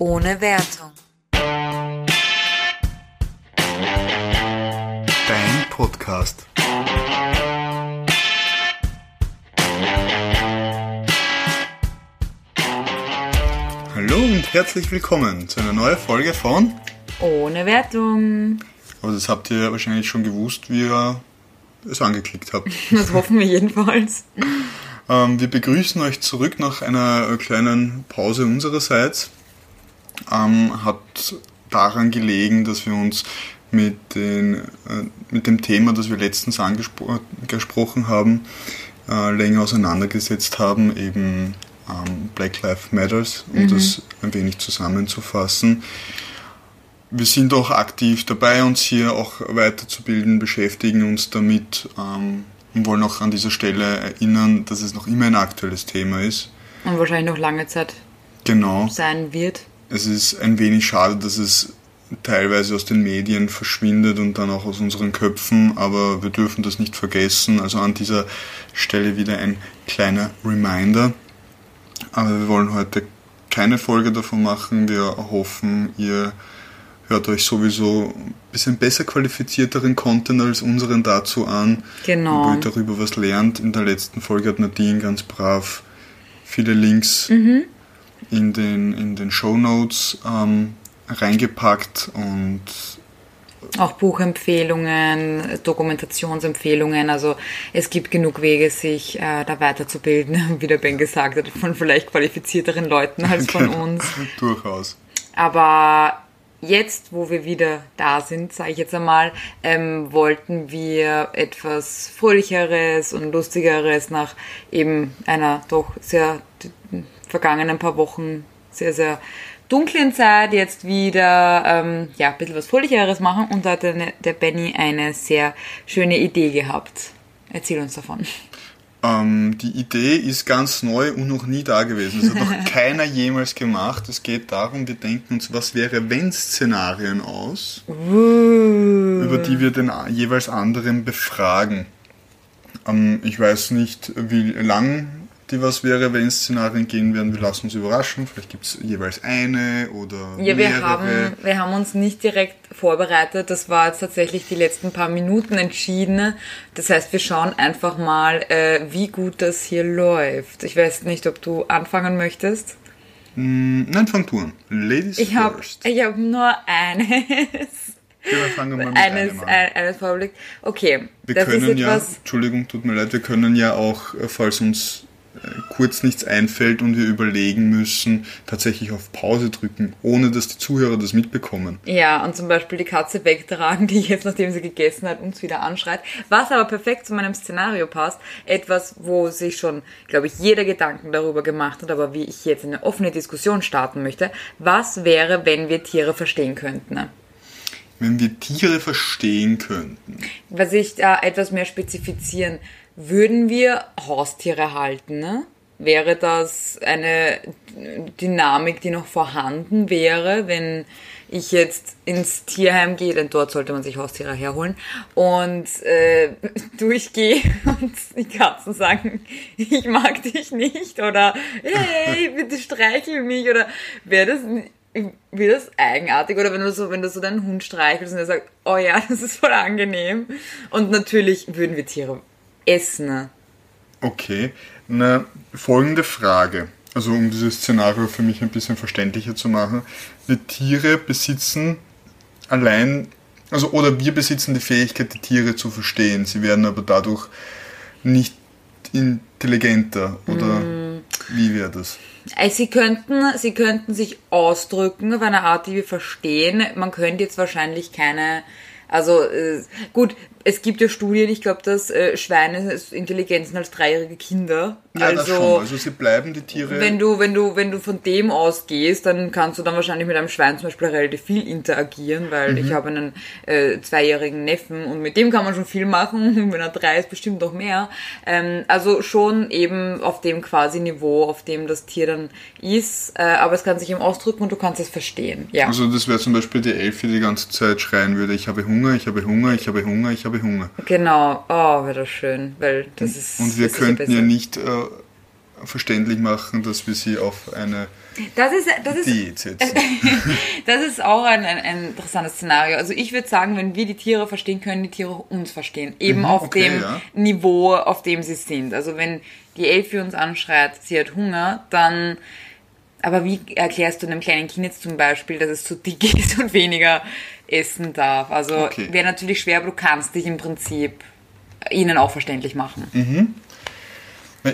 Ohne Wertung. Dein Podcast. Hallo und herzlich willkommen zu einer neuen Folge von. Ohne Wertung. Aber das habt ihr wahrscheinlich schon gewusst, wie ihr es angeklickt habt. Das hoffen wir jedenfalls. Ähm, wir begrüßen euch zurück nach einer kleinen Pause unsererseits. Ähm, hat daran gelegen, dass wir uns mit, den, äh, mit dem Thema, das wir letztens angesprochen haben, äh, länger auseinandergesetzt haben, eben ähm, Black Lives Matters, um Mhm. das ein wenig zusammenzufassen. Wir sind auch aktiv dabei, uns hier auch weiterzubilden, beschäftigen uns damit ähm, und wollen auch an dieser Stelle erinnern, dass es noch immer ein aktuelles Thema ist. Und wahrscheinlich noch lange Zeit Genau. sein wird. Es ist ein wenig schade, dass es teilweise aus den Medien verschwindet und dann auch aus unseren Köpfen, aber wir dürfen das nicht vergessen. Also an dieser Stelle wieder ein kleiner Reminder. Aber wir wollen heute keine Folge davon machen. Wir hoffen, ihr hört euch sowieso ein bisschen besser qualifizierteren Content als unseren dazu an. Genau. Und ihr darüber was lernt. In der letzten Folge hat Nadine ganz brav viele Links Mhm. In den, in den Show Notes ähm, reingepackt und Auch Buchempfehlungen, Dokumentationsempfehlungen. Also es gibt genug Wege, sich äh, da weiterzubilden, wie der Ben gesagt hat, von vielleicht qualifizierteren Leuten als von uns. durchaus. Aber jetzt, wo wir wieder da sind, sage ich jetzt einmal, ähm, wollten wir etwas Fröhlicheres und Lustigeres nach eben einer doch sehr vergangenen paar Wochen sehr, sehr dunklen Zeit jetzt wieder ähm, ja, ein bisschen was Fröhlicheres machen und da hat der, der Benny eine sehr schöne Idee gehabt. Erzähl uns davon. Ähm, die Idee ist ganz neu und noch nie da gewesen. Das hat noch keiner jemals gemacht. Es geht darum, wir denken uns, was wäre wenn Szenarien aus, über die wir den jeweils anderen befragen. Ähm, ich weiß nicht, wie lang die was wäre, wenn Szenarien gehen werden. Wir lassen uns überraschen. Vielleicht gibt es jeweils eine oder Ja, wir mehrere. haben, wir haben uns nicht direkt vorbereitet. Das war jetzt tatsächlich die letzten paar Minuten entschieden. Das heißt, wir schauen einfach mal, äh, wie gut das hier läuft. Ich weiß nicht, ob du anfangen möchtest. Mm, Nein, fang du an. Ladies Ich habe first. ich hab nur eines, dann fangen wir mal mit eines, einem an. ein- eines Vorblick. Okay, Wir das ist können ja, etwas. Entschuldigung, tut mir leid, wir können ja auch, äh, falls uns kurz nichts einfällt und wir überlegen müssen, tatsächlich auf Pause drücken, ohne dass die Zuhörer das mitbekommen. Ja, und zum Beispiel die Katze wegtragen, die jetzt, nachdem sie gegessen hat, uns wieder anschreit. Was aber perfekt zu meinem Szenario passt. Etwas, wo sich schon, glaube ich, jeder Gedanken darüber gemacht hat, aber wie ich jetzt eine offene Diskussion starten möchte. Was wäre, wenn wir Tiere verstehen könnten? Wenn wir Tiere verstehen könnten. Was ich da etwas mehr spezifizieren, würden wir Haustiere halten, ne? Wäre das eine Dynamik, die noch vorhanden wäre, wenn ich jetzt ins Tierheim gehe, denn dort sollte man sich Haustiere herholen und äh, durchgehe und die Katzen sagen, ich mag dich nicht oder hey, bitte streichel mich oder wäre das wäre das eigenartig? Oder wenn du so wenn du so deinen Hund streichelst und er sagt, oh ja, das ist voll angenehm. Und natürlich würden wir Tiere essen. Okay, eine folgende Frage. Also um dieses Szenario für mich ein bisschen verständlicher zu machen. Die Tiere besitzen allein, also oder wir besitzen die Fähigkeit, die Tiere zu verstehen. Sie werden aber dadurch nicht intelligenter oder wie wäre das? Also sie könnten, sie könnten sich ausdrücken auf eine Art, die wir verstehen. Man könnte jetzt wahrscheinlich keine, also äh, gut, es gibt ja Studien, ich glaube, dass äh, Schweine intelligent sind als dreijährige Kinder. Ja, also, das schon. Also sie bleiben die Tiere. wenn du, wenn du, wenn du von dem ausgehst, dann kannst du dann wahrscheinlich mit einem Schwein zum Beispiel relativ viel interagieren, weil Mhm. ich habe einen äh, zweijährigen Neffen und mit dem kann man schon viel machen. Und wenn er drei ist, bestimmt noch mehr. Ähm, also schon eben auf dem quasi Niveau, auf dem das Tier dann ist, äh, aber es kann sich eben ausdrücken und du kannst es verstehen. Ja. also das wäre zum Beispiel die Elfie, die die ganze Zeit schreien würde, ich habe Hunger, ich habe Hunger, ich habe Hunger, ich habe Hunger. Genau. Oh, wäre das schön, weil das ist. Und wir könnten ja nicht äh, verständlich machen, dass wir sie auf eine das ist, das ist, Diät setzen. das ist auch ein, ein, ein interessantes Szenario. Also ich würde sagen, wenn wir die Tiere verstehen, können die Tiere uns verstehen. Eben Mhm, auf okay, dem ja. Niveau, auf dem sie sind. Also wenn die Elfi uns anschreit, sie hat Hunger, dann... Aber wie erklärst du einem kleinen Kind jetzt zum Beispiel, dass es zu dick ist und weniger essen darf? Also Okay. wäre natürlich schwer, aber du kannst dich im Prinzip ihnen auch verständlich machen. Mhm.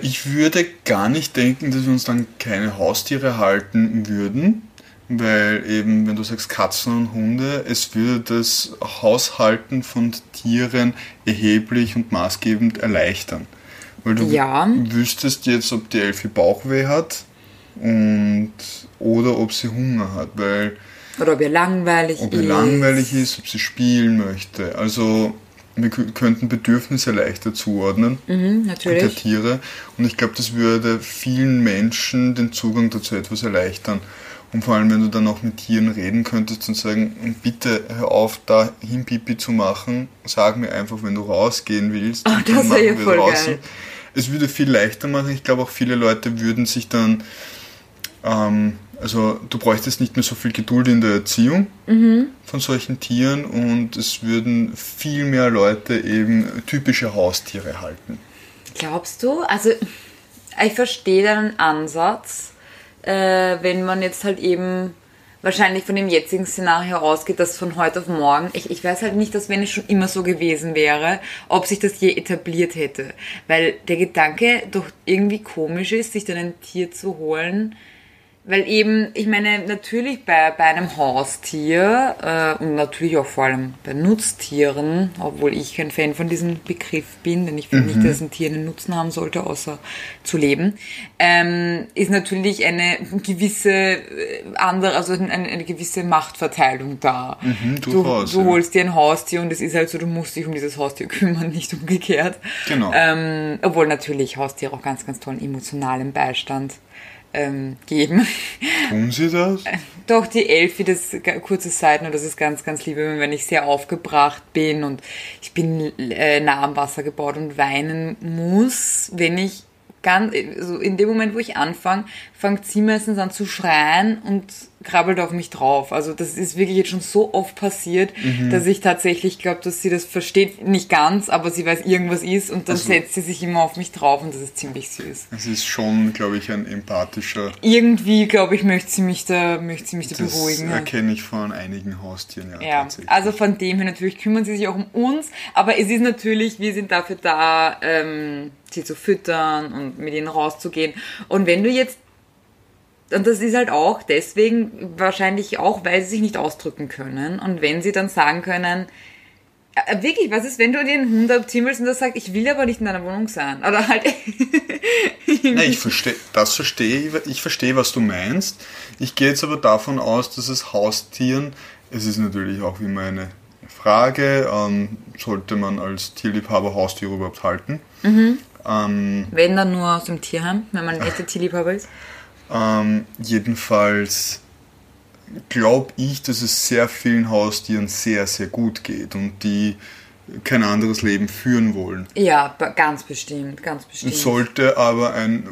Ich würde gar nicht denken, dass wir uns dann keine Haustiere halten würden, weil eben, wenn du sagst Katzen und Hunde, es würde das Haushalten von Tieren erheblich und maßgebend erleichtern. Weil du Ja. wüsstest jetzt, ob die Elfi Bauchweh hat und oder ob sie Hunger hat, weil Oder ob ihr langweilig ob ist. ihr langweilig ist, ob sie spielen möchte. Also wir kö- könnten Bedürfnisse leichter zuordnen Mhm, der natürlich. Tiere. Und ich glaube, das würde vielen Menschen den Zugang dazu etwas erleichtern. Und vor allem, wenn du dann auch mit Tieren reden könntest und sagen, bitte hör auf, da hin Pipi zu machen, sag mir einfach, wenn du rausgehen willst. Oh, das dann wär ja voll draußen. geil. Es würde viel leichter machen. Ich glaube auch viele Leute würden sich dann, ähm, also du bräuchtest nicht mehr so viel Geduld in der Erziehung Mhm. von solchen Tieren und es würden viel mehr Leute eben typische Haustiere halten. Glaubst du? Also, ich verstehe deinen Ansatz, äh, wenn man jetzt halt eben wahrscheinlich von dem jetzigen Szenario ausgeht, dass von heute auf morgen, ich, ich weiß halt nicht, dass wenn es schon immer so gewesen wäre, ob sich das je etabliert hätte. Weil der Gedanke doch irgendwie komisch ist, sich dann ein Tier zu holen, weil eben, ich meine, natürlich bei, bei einem Haustier äh, und natürlich auch vor allem bei Nutztieren, obwohl ich kein Fan von diesem Begriff bin, denn ich finde nicht, dass ein Tier einen Nutzen haben sollte, außer zu leben, ähm, ist natürlich eine gewisse äh, andere, also eine, eine gewisse Machtverteilung da. Mhm, du, du ja. holst dir ein Haustier und es ist halt so, du musst dich um dieses Haustier kümmern, nicht umgekehrt. Genau. Ähm, obwohl natürlich Haustiere auch ganz, ganz tollen emotionalen Beistand ähm, geben. Tun sie das? Doch, die Elfi, das kurze Seiten, das ist ganz, ganz lieb, wenn ich sehr aufgebracht bin und ich bin äh, nah am Wasser gebaut und weinen muss, wenn ich ganz, also in dem Moment, wo ich anfange, fängt sie meistens an zu schreien und krabbelt auf mich drauf. Also das ist wirklich jetzt schon so oft passiert, dass ich tatsächlich glaube, dass sie das versteht, nicht ganz, aber sie weiß, irgendwas ist und dann Also- setzt sie sich immer auf mich drauf und das ist ziemlich süß. Es ist schon, glaube ich, ein empathischer. Irgendwie, glaube ich, möchte sie mich da, möchte sie mich da Das beruhigen. ja. erkenne ich von einigen Haustieren, ja, Ja, also von dem her natürlich kümmern sie sich auch um uns, aber es ist natürlich, wir sind dafür da, ähm, sie zu füttern und mit ihnen rauszugehen. Und wenn du jetzt, und das ist halt auch deswegen wahrscheinlich auch, weil sie sich nicht ausdrücken können. Und wenn sie dann sagen können, äh, wirklich, was ist, wenn du dir einen Hund abziehen willst und der sagt, ich will aber nicht in deiner Wohnung sein? Oder halt, Nein, ich verstehe, das verstehe ich, ich verstehe, was du meinst. Ich gehe jetzt aber davon aus, dass es Haustieren, es ist natürlich auch immer eine Frage, ähm, sollte man als Tierliebhaber Haustiere überhaupt halten? Ähm, wenn dann nur aus dem Tierheim, wenn man ein echter Tierliebhaber ist. Ähm, jedenfalls glaube ich, dass es sehr vielen Haustieren sehr, sehr gut geht und die kein anderes Leben führen wollen. Ja, ganz bestimmt, ganz bestimmt. Sollte aber ein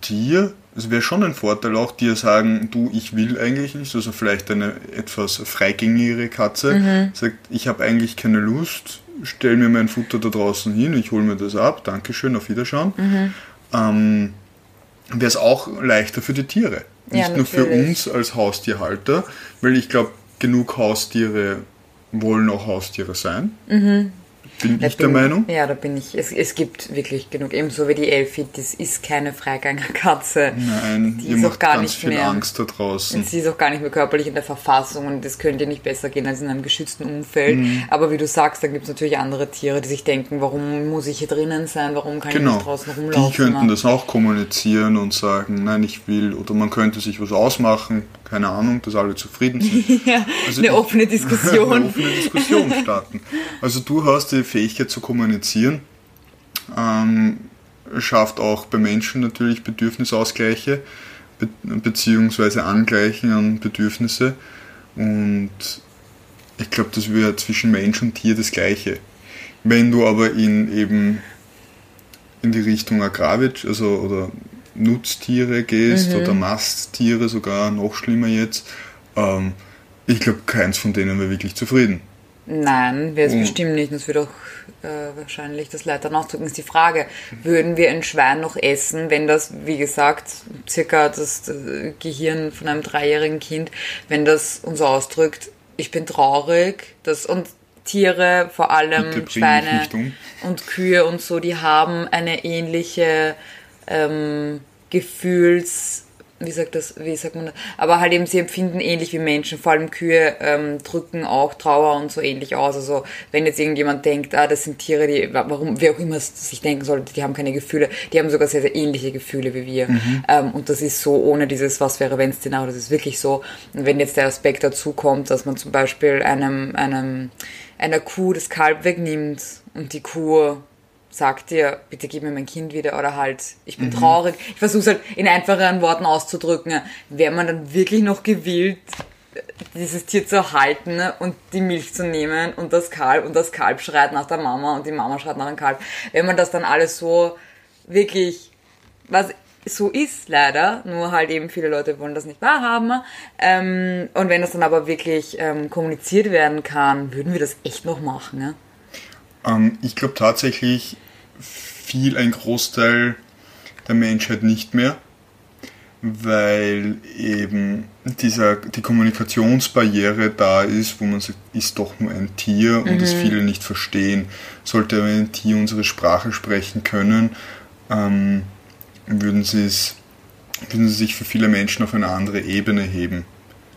Tier, es wäre schon ein Vorteil auch, dir sagen, du, ich will eigentlich nicht, also vielleicht eine etwas freigängigere Katze, sagt, ich habe eigentlich keine Lust, stell mir mein Futter da draußen hin, ich hole mir das ab, Dankeschön, auf Wiederschauen. Ähm, wäre es auch leichter für die Tiere. Ja, Nicht nur für uns als Haustierhalter, weil ich glaube, genug Haustiere wollen auch Haustiere sein. Bin Da ich der bin- Meinung. Ja, da bin ich. Es, es gibt wirklich genug. Ebenso wie die Elfi, das ist keine Freigängerkatze. Nein, Die ihr ist auch macht gar ganz nicht viel mehr. Angst da draußen. Und sie ist auch gar nicht mehr körperlich in der Verfassung und das könnte nicht besser gehen als in einem geschützten Umfeld. Mhm. Aber wie du sagst, dann gibt es natürlich andere Tiere, die sich denken, warum muss ich hier drinnen sein, warum kann ich Genau. nicht draußen rumlaufen. Die könnten das auch kommunizieren und sagen, nein, ich will. Oder man könnte sich was ausmachen, keine Ahnung, dass alle zufrieden sind. ja, Also eine ich- offene eine Diskussion. offene Diskussion starten. Also du hast die Fähigkeit zu kommunizieren. Ähm, schafft auch bei Menschen natürlich Bedürfnisausgleiche be beziehungsweise Angleichen an Bedürfnisse. Und ich glaube, das wäre zwischen Mensch und Tier das Gleiche. Wenn du aber in eben in die Richtung Agrarwirtschaft, also oder Nutztiere gehst mhm. oder Masttiere, sogar noch schlimmer jetzt, ähm, ich glaube, keins von denen wäre wirklich zufrieden. Nein, wäre es bestimmt nicht. Das wird auch äh, wahrscheinlich das Leid dann ausdrücken. Ist die Frage, würden wir ein Schwein noch essen, wenn das, wie gesagt, circa das, Gehirn von einem dreijährigen Kind, wenn das uns ausdrückt, ich bin traurig, das und Tiere, vor allem Schweine um. und Kühe und so, die haben eine ähnliche ähm, Gefühls wie sagt das, wie sagt man das? Aber halt eben, sie empfinden ähnlich wie Menschen, vor allem Kühe ähm, drücken auch Trauer und so ähnlich aus. Also wenn jetzt irgendjemand denkt, ah, das sind Tiere, die, warum, wer auch immer sich denken sollte, die haben keine Gefühle, die haben sogar sehr, sehr ähnliche Gefühle wie wir. Mhm. Ähm, und das ist so ohne dieses Was wäre wenn Szenario, das ist wirklich so. Und wenn jetzt der Aspekt dazu kommt, dass man zum Beispiel einem, einem, einer Kuh das Kalb wegnimmt und die Kuh sagt dir, bitte gib mir mein Kind wieder oder halt, ich bin mhm. traurig. Ich versuche es halt in einfacheren Worten auszudrücken. Wäre man dann wirklich noch gewillt, dieses Tier zu halten und die Milch zu nehmen und das Kalb und das Kalb schreit nach der Mama und die Mama schreit nach dem Kalb. Wenn man das dann alles so wirklich, was so ist leider, nur halt eben viele Leute wollen das nicht wahrhaben. Ähm, und wenn das dann aber wirklich ähm, kommuniziert werden kann, würden wir das echt noch machen. Ja? Ähm, ich glaube tatsächlich, viel ein Großteil der Menschheit nicht mehr, weil eben dieser, die Kommunikationsbarriere da ist, wo man sagt, ist doch nur ein Tier und mhm. das viele nicht verstehen. Sollte ein Tier unsere Sprache sprechen können, ähm, würden, würden sie sich für viele Menschen auf eine andere Ebene heben.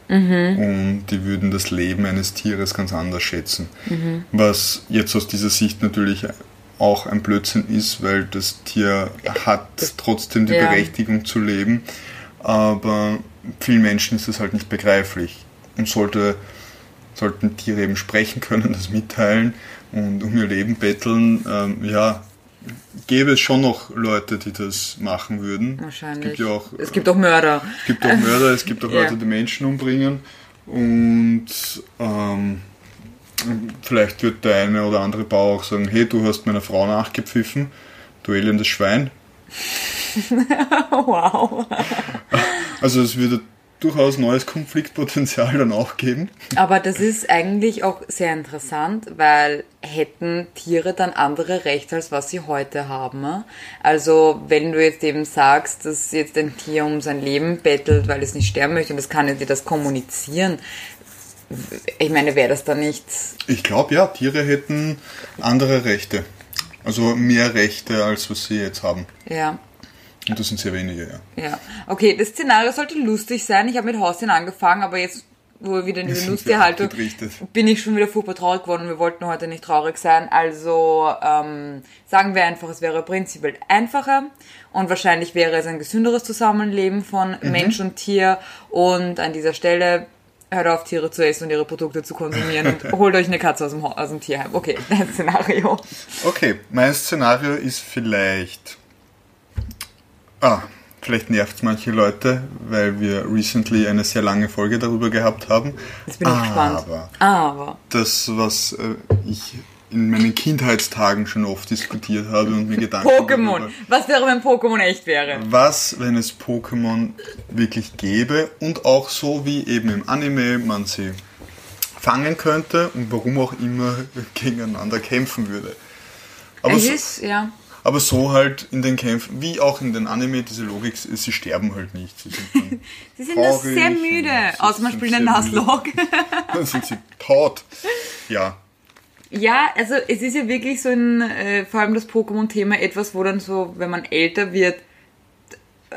Mhm. Und die würden das Leben eines Tieres ganz anders schätzen. Mhm. Was jetzt aus dieser Sicht natürlich auch ein Blödsinn ist, weil das Tier hat trotzdem die ja. Berechtigung zu leben, aber vielen Menschen ist das halt nicht begreiflich und sollte, sollten Tiere eben sprechen können, das mitteilen und um ihr Leben betteln, ähm, ja, gäbe es schon noch Leute, die das machen würden. Wahrscheinlich. Es gibt ja auch, es gibt auch Mörder. Es gibt auch Mörder, es gibt auch. Leute, die Menschen umbringen und ähm, Vielleicht wird der eine oder andere Bauer auch sagen, hey, du hast meiner Frau nachgepfiffen, du elendes Schwein. wow. Also es würde durchaus neues Konfliktpotenzial dann auch geben. Aber das ist eigentlich auch sehr interessant, weil hätten Tiere dann andere Rechte, als was sie heute haben? Also wenn du jetzt eben sagst, dass jetzt ein Tier um sein Leben bettelt, weil es nicht sterben möchte und das kann dir das kommunizieren, ich meine, wäre das da nicht. Ich glaube ja, Tiere hätten andere Rechte. Also mehr Rechte, als was sie jetzt haben. Ja. Und das sind sehr wenige, ja. Ja. Okay, das Szenario sollte lustig sein. Ich habe mit Haustieren angefangen, aber jetzt, wo wir wieder in diese Lusttierhaltung, bin ich schon wieder furchtbar traurig geworden und wir wollten heute nicht traurig sein. Also ähm, sagen wir einfach, es wäre prinzipiell einfacher und wahrscheinlich wäre es ein gesünderes Zusammenleben von mhm. Mensch und Tier. Und an dieser Stelle hört auf, Tiere zu essen und ihre Produkte zu konsumieren und holt euch eine Katze aus dem, aus dem Tierheim. Okay, dein Szenario. Okay, mein Szenario ist vielleicht. Ah, vielleicht nervt es manche Leute, weil wir recently eine sehr lange Folge darüber gehabt haben. Jetzt bin ich Aber gespannt. Aber. Das, was äh, ich in meinen Kindheitstagen schon oft diskutiert habe und mir Gedanken Pokémon. Darüber, was wäre, wenn Pokémon echt wäre? Was, wenn es Pokémon wirklich gäbe und auch so wie eben im Anime man sie fangen könnte und warum auch immer gegeneinander kämpfen würde. Aber es ist, ja. Aber so halt in den Kämpfen, wie auch in den Anime, diese Logik, sie sterben halt nicht. Sie sind, sie sind nur sehr müde, außer man spielt einen Nuzlocke. Dann sind sie tot. Ja, ja, also es ist ja wirklich so ein, äh, vor allem das Pokémon-Thema etwas, wo dann so, wenn man älter wird,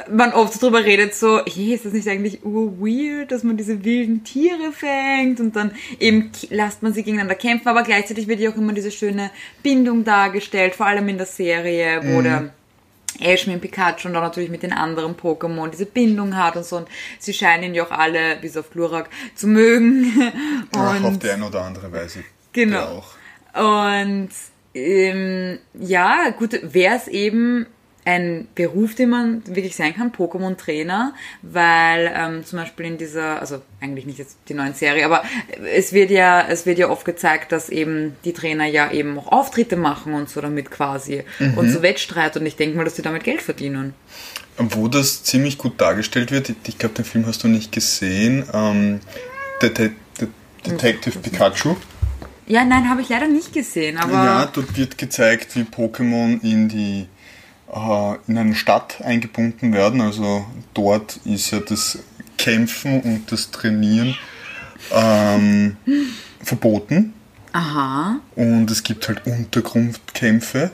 man oft so drüber redet, so, hey, ist das nicht eigentlich weird, dass man diese wilden Tiere fängt und dann eben lasst man sie gegeneinander kämpfen, aber gleichzeitig wird ja auch immer diese schöne Bindung dargestellt, vor allem in der Serie, wo mhm. der Ash mit Pikachu und auch natürlich mit den anderen Pokémon diese Bindung hat und so und sie scheinen ihn ja auch alle, bis auf Glurak, zu mögen. Und auf die eine oder andere Weise. Genau. Und ähm, ja, gut, wäre es eben ein Beruf, den man wirklich sein kann, Pokémon-Trainer, weil ähm, zum Beispiel in dieser, also eigentlich nicht jetzt die neuen Serie, aber es wird ja, es wird ja oft gezeigt, dass eben die Trainer ja eben auch Auftritte machen und so damit quasi Mhm. und so Wettstreit und ich denke mal, dass die damit Geld verdienen. Wo das ziemlich gut dargestellt wird, ich glaube, den Film hast du nicht gesehen, ähm, Det Det Detective Pikachu. Ja, nein, habe ich leider nicht gesehen, aber Ja, dort wird gezeigt, wie Pokémon in die in eine Stadt eingebunden werden. Also dort ist ja das Kämpfen und das Trainieren ähm, verboten. aha, Und es gibt halt Untergrundkämpfe.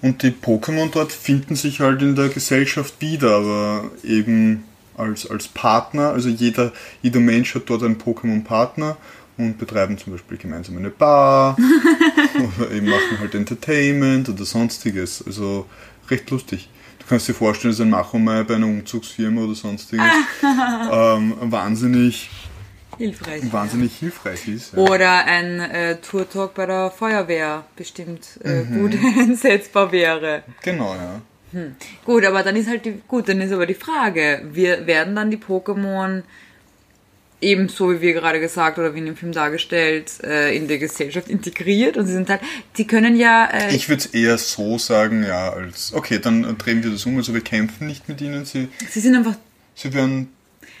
Und die Pokémon dort finden sich halt in der Gesellschaft wieder, aber eben als, als Partner. Also jeder, jeder Mensch hat dort einen Pokémon-Partner und betreiben zum Beispiel gemeinsam eine Bar oder eben machen halt Entertainment oder sonstiges. Also recht lustig. Du kannst dir vorstellen, dass ein Machomai bei einer Umzugsfirma oder sonstiges ähm, wahnsinnig, hilfreich. wahnsinnig hilfreich ist. Ja. Oder ein äh, Tour-Talk bei der Feuerwehr bestimmt äh, Mhm. gut einsetzbar wäre. Genau, ja. Gut, aber dann ist halt die, gut, dann ist aber die Frage, wir werden dann die Pokémon ebenso wie wir gerade gesagt oder wie in dem Film dargestellt äh, in der Gesellschaft integriert und sie sind halt, die können ja, äh, Ich würde es eher so sagen, ja, als, okay, dann drehen wir das um, also wir kämpfen nicht mit ihnen, sie, sie sind einfach, sie werden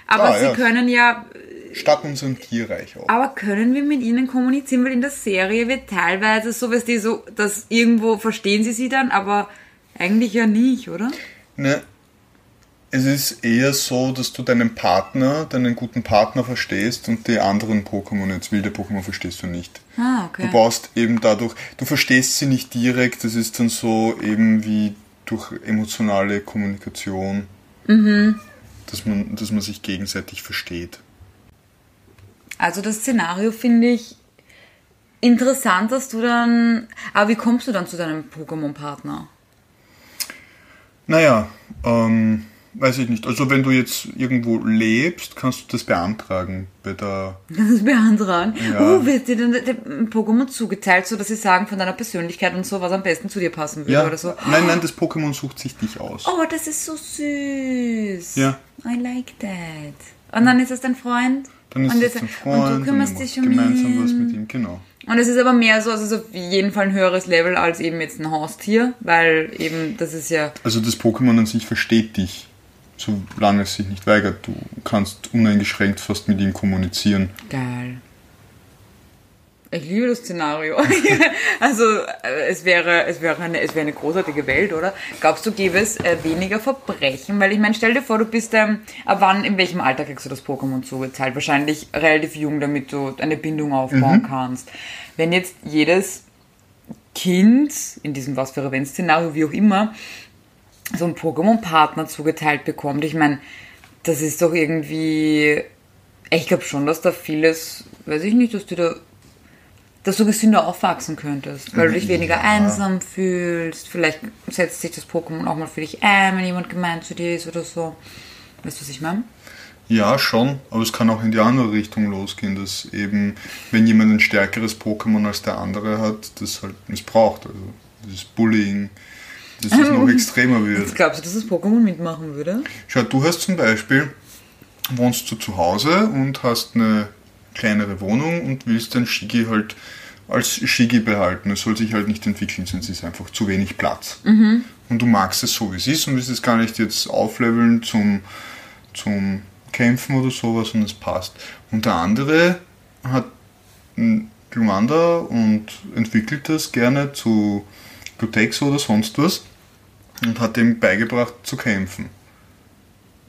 aber Ah, sie ja. können ja, statt unserem Tierreich auch. aber können wir mit ihnen kommunizieren, weil in der Serie wird teilweise so, dass die so, dass irgendwo verstehen sie sie dann, aber eigentlich ja nicht, oder? Ne, es ist eher so, dass du deinen Partner, deinen guten Partner verstehst und die anderen Pokémon, jetzt wilde Pokémon, verstehst du nicht. Ah, okay. Du baust eben dadurch, du verstehst sie nicht direkt, das ist dann so eben wie durch emotionale Kommunikation, Mhm. dass, man, dass man sich gegenseitig versteht. Also das Szenario finde ich interessant, dass du dann. Aber wie kommst du dann zu deinem Pokémon-Partner? Naja, ähm, weiß ich nicht. Also wenn du jetzt irgendwo lebst, kannst du das beantragen bei der. Kannst du das beantragen? Ja. Oh, wird dir dann der Pokémon zugeteilt, so dass sie sagen von deiner Persönlichkeit und so, was am besten zu dir passen würde Ja, oder so? nein, nein, das Pokémon sucht sich dich aus. Oh, das ist so süß. Ja. I like that. Und dann ist es dein Freund? Dann ist und es jetzt- dein Freund Und du kümmerst und dich um gemeinsam ihn. was mit ihm, genau. Und es ist aber mehr so, also es ist auf jeden Fall ein höheres Level als eben jetzt ein Haustier, weil eben das ist ja Also das Pokémon an sich versteht dich, solange es sich nicht weigert. Du kannst uneingeschränkt fast mit ihm kommunizieren. Geil. Ich liebe das Szenario. also äh, es wäre, es wäre eine, es wäre eine großartige Welt, oder? Glaubst du, gäbe es äh, weniger Verbrechen? Weil ich meine, stell dir vor, du bist ähm, ab wann, in welchem Alter kriegst du das Pokémon zugeteilt? Wahrscheinlich relativ jung, damit du eine Bindung aufbauen kannst. Wenn jetzt jedes Kind in diesem was für ein Szenario, wie auch immer, so einen Pokémon-Partner zugeteilt bekommt, ich meine, das ist doch irgendwie. Ich glaube schon, dass da vieles, weiß ich nicht, dass du da, dass du gesünder aufwachsen könntest, weil du dich weniger Ja. einsam fühlst. Vielleicht setzt sich das Pokémon auch mal für dich ein, wenn jemand gemein zu dir ist oder so. Weißt du, was ich meine? Ja, schon, aber es kann auch in die andere Richtung losgehen, dass eben, wenn jemand ein stärkeres Pokémon als der andere hat, das halt missbraucht. Also das ist Bullying, dass es noch extremer wird. Glaubst du, dass das Pokémon mitmachen würde? Schau, du hast zum Beispiel, wohnst du zu Hause und hast eine kleinere Wohnung und willst dein Shigi halt als Shigi behalten. Es soll sich halt nicht entwickeln, sonst ist einfach zu wenig Platz. Und du magst es so, wie es ist und willst es gar nicht jetzt aufleveln zum, zum Kämpfen oder sowas und es passt. Und der andere hat Glumanda und entwickelt das gerne zu Glutex oder sonst was und hat ihm beigebracht zu kämpfen.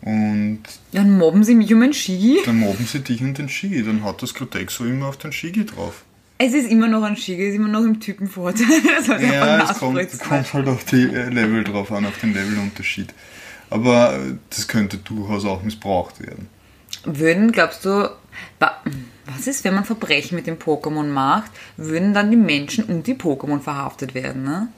Und Dann mobben sie mich um ein Shigi. dann mobben sie dich und den Shigi. Dann hat das Glutexo immer auf den Shigi drauf. Es ist immer noch ein Shigi, es ist immer noch im Typenvorteil. Das Ja, es kommt, kommt halt auf die äh, Level drauf an, auf den Levelunterschied. Aber äh, das könnte durchaus auch missbraucht werden. Würden, glaubst du, wa- was ist, wenn man Verbrechen mit dem Pokémon macht, würden dann die Menschen und die Pokémon verhaftet werden, ne?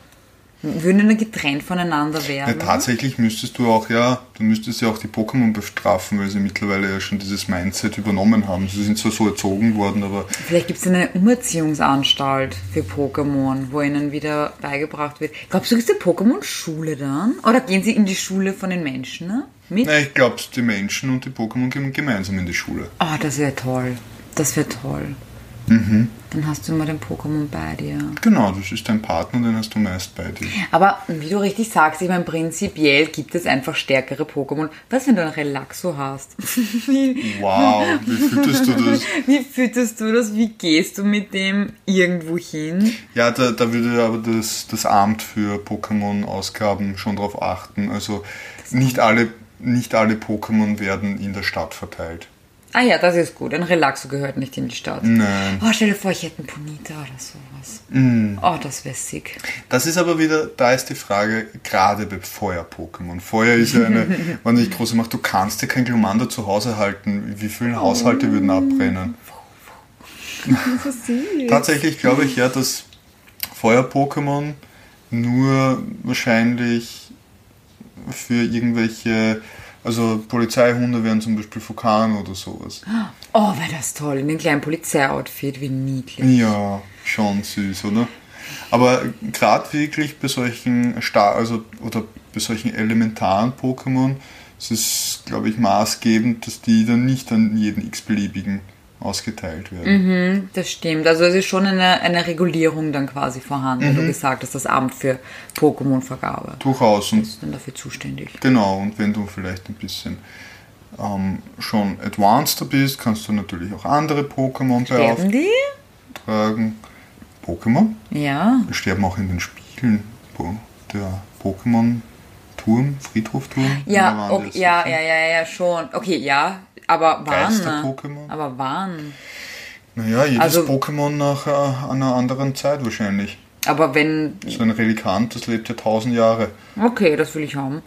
Würden dann getrennt voneinander werden? Ja, tatsächlich müsstest du auch, ja, du müsstest ja auch die Pokémon bestrafen, weil sie mittlerweile ja schon dieses Mindset übernommen haben. Sie sind zwar so erzogen worden, aber. Vielleicht gibt es eine Umerziehungsanstalt für Pokémon, wo ihnen wieder beigebracht wird. Glaubst du, ist die Pokémon-Schule dann? Oder gehen sie in die Schule von den Menschen, ne? Mit? Nein, ich glaube, die Menschen und die Pokémon gehen gemeinsam in die Schule. Ah, oh, das wäre toll. Das wäre toll. Mhm. Dann hast du immer den Pokémon bei dir. Genau, das ist dein Partner, den hast du meist bei dir. Aber wie du richtig sagst, ich meine, prinzipiell gibt es einfach stärkere Pokémon. Was, wenn du einen Relaxo hast? wow, wie fütterst du das? Wie fütterst du das? Wie gehst du mit dem irgendwo hin? Ja, da, da würde aber das, das Amt für Pokémon-Ausgaben schon drauf achten. Also nicht alle, nicht alle Pokémon werden in der Stadt verteilt. Ah ja, das ist gut. Ein Relaxo gehört nicht in die Stadt. Nein. Oh, stell dir vor, ich hätte einen Ponita oder sowas. Mm. Oh, das wäre sick. Das ist aber wieder, da ist die Frage, gerade bei Feuer-Pokémon. Feuer ist ja eine, wenn ich große mache, du kannst dir kein Glumanda zu Hause halten. Wie viele Haushalte oh. würden abbrennen? Tatsächlich glaube ich ja, dass Feuer-Pokémon nur wahrscheinlich für irgendwelche also Polizeihunde wären zum Beispiel Fukan oder sowas. Oh, wäre das toll. In dem kleinen Polizeioutfit, wie niedlich. Ja, schon süß, oder? Aber gerade wirklich bei solchen Star also oder bei solchen elementaren Pokémon ist es, glaube ich, maßgebend, dass die dann nicht an jeden x-beliebigen ausgeteilt werden. Mhm, das stimmt. Also es ist schon eine, eine Regulierung dann quasi vorhanden. Mhm. Du gesagt hast, das Amt für Pokémon-Vergabe. Durchaus. Und ist dann dafür zuständig. Genau, und wenn du vielleicht ein bisschen ähm, schon advanced bist, kannst du natürlich auch andere Pokémon beauftragen. die? Tragen. Pokémon? Ja. Die sterben auch in den Spielen der Pokémon Turm, Friedhofturm. Ja, okay, ja, ja, ja, ja, schon. Okay, ja, aber wann? Geister-Pokémon. Aber wann? Naja, jedes also, Pokémon nach äh, einer anderen Zeit wahrscheinlich. Aber wenn. So ein Relikant, das lebt ja tausend Jahre. Okay, das will ich haben.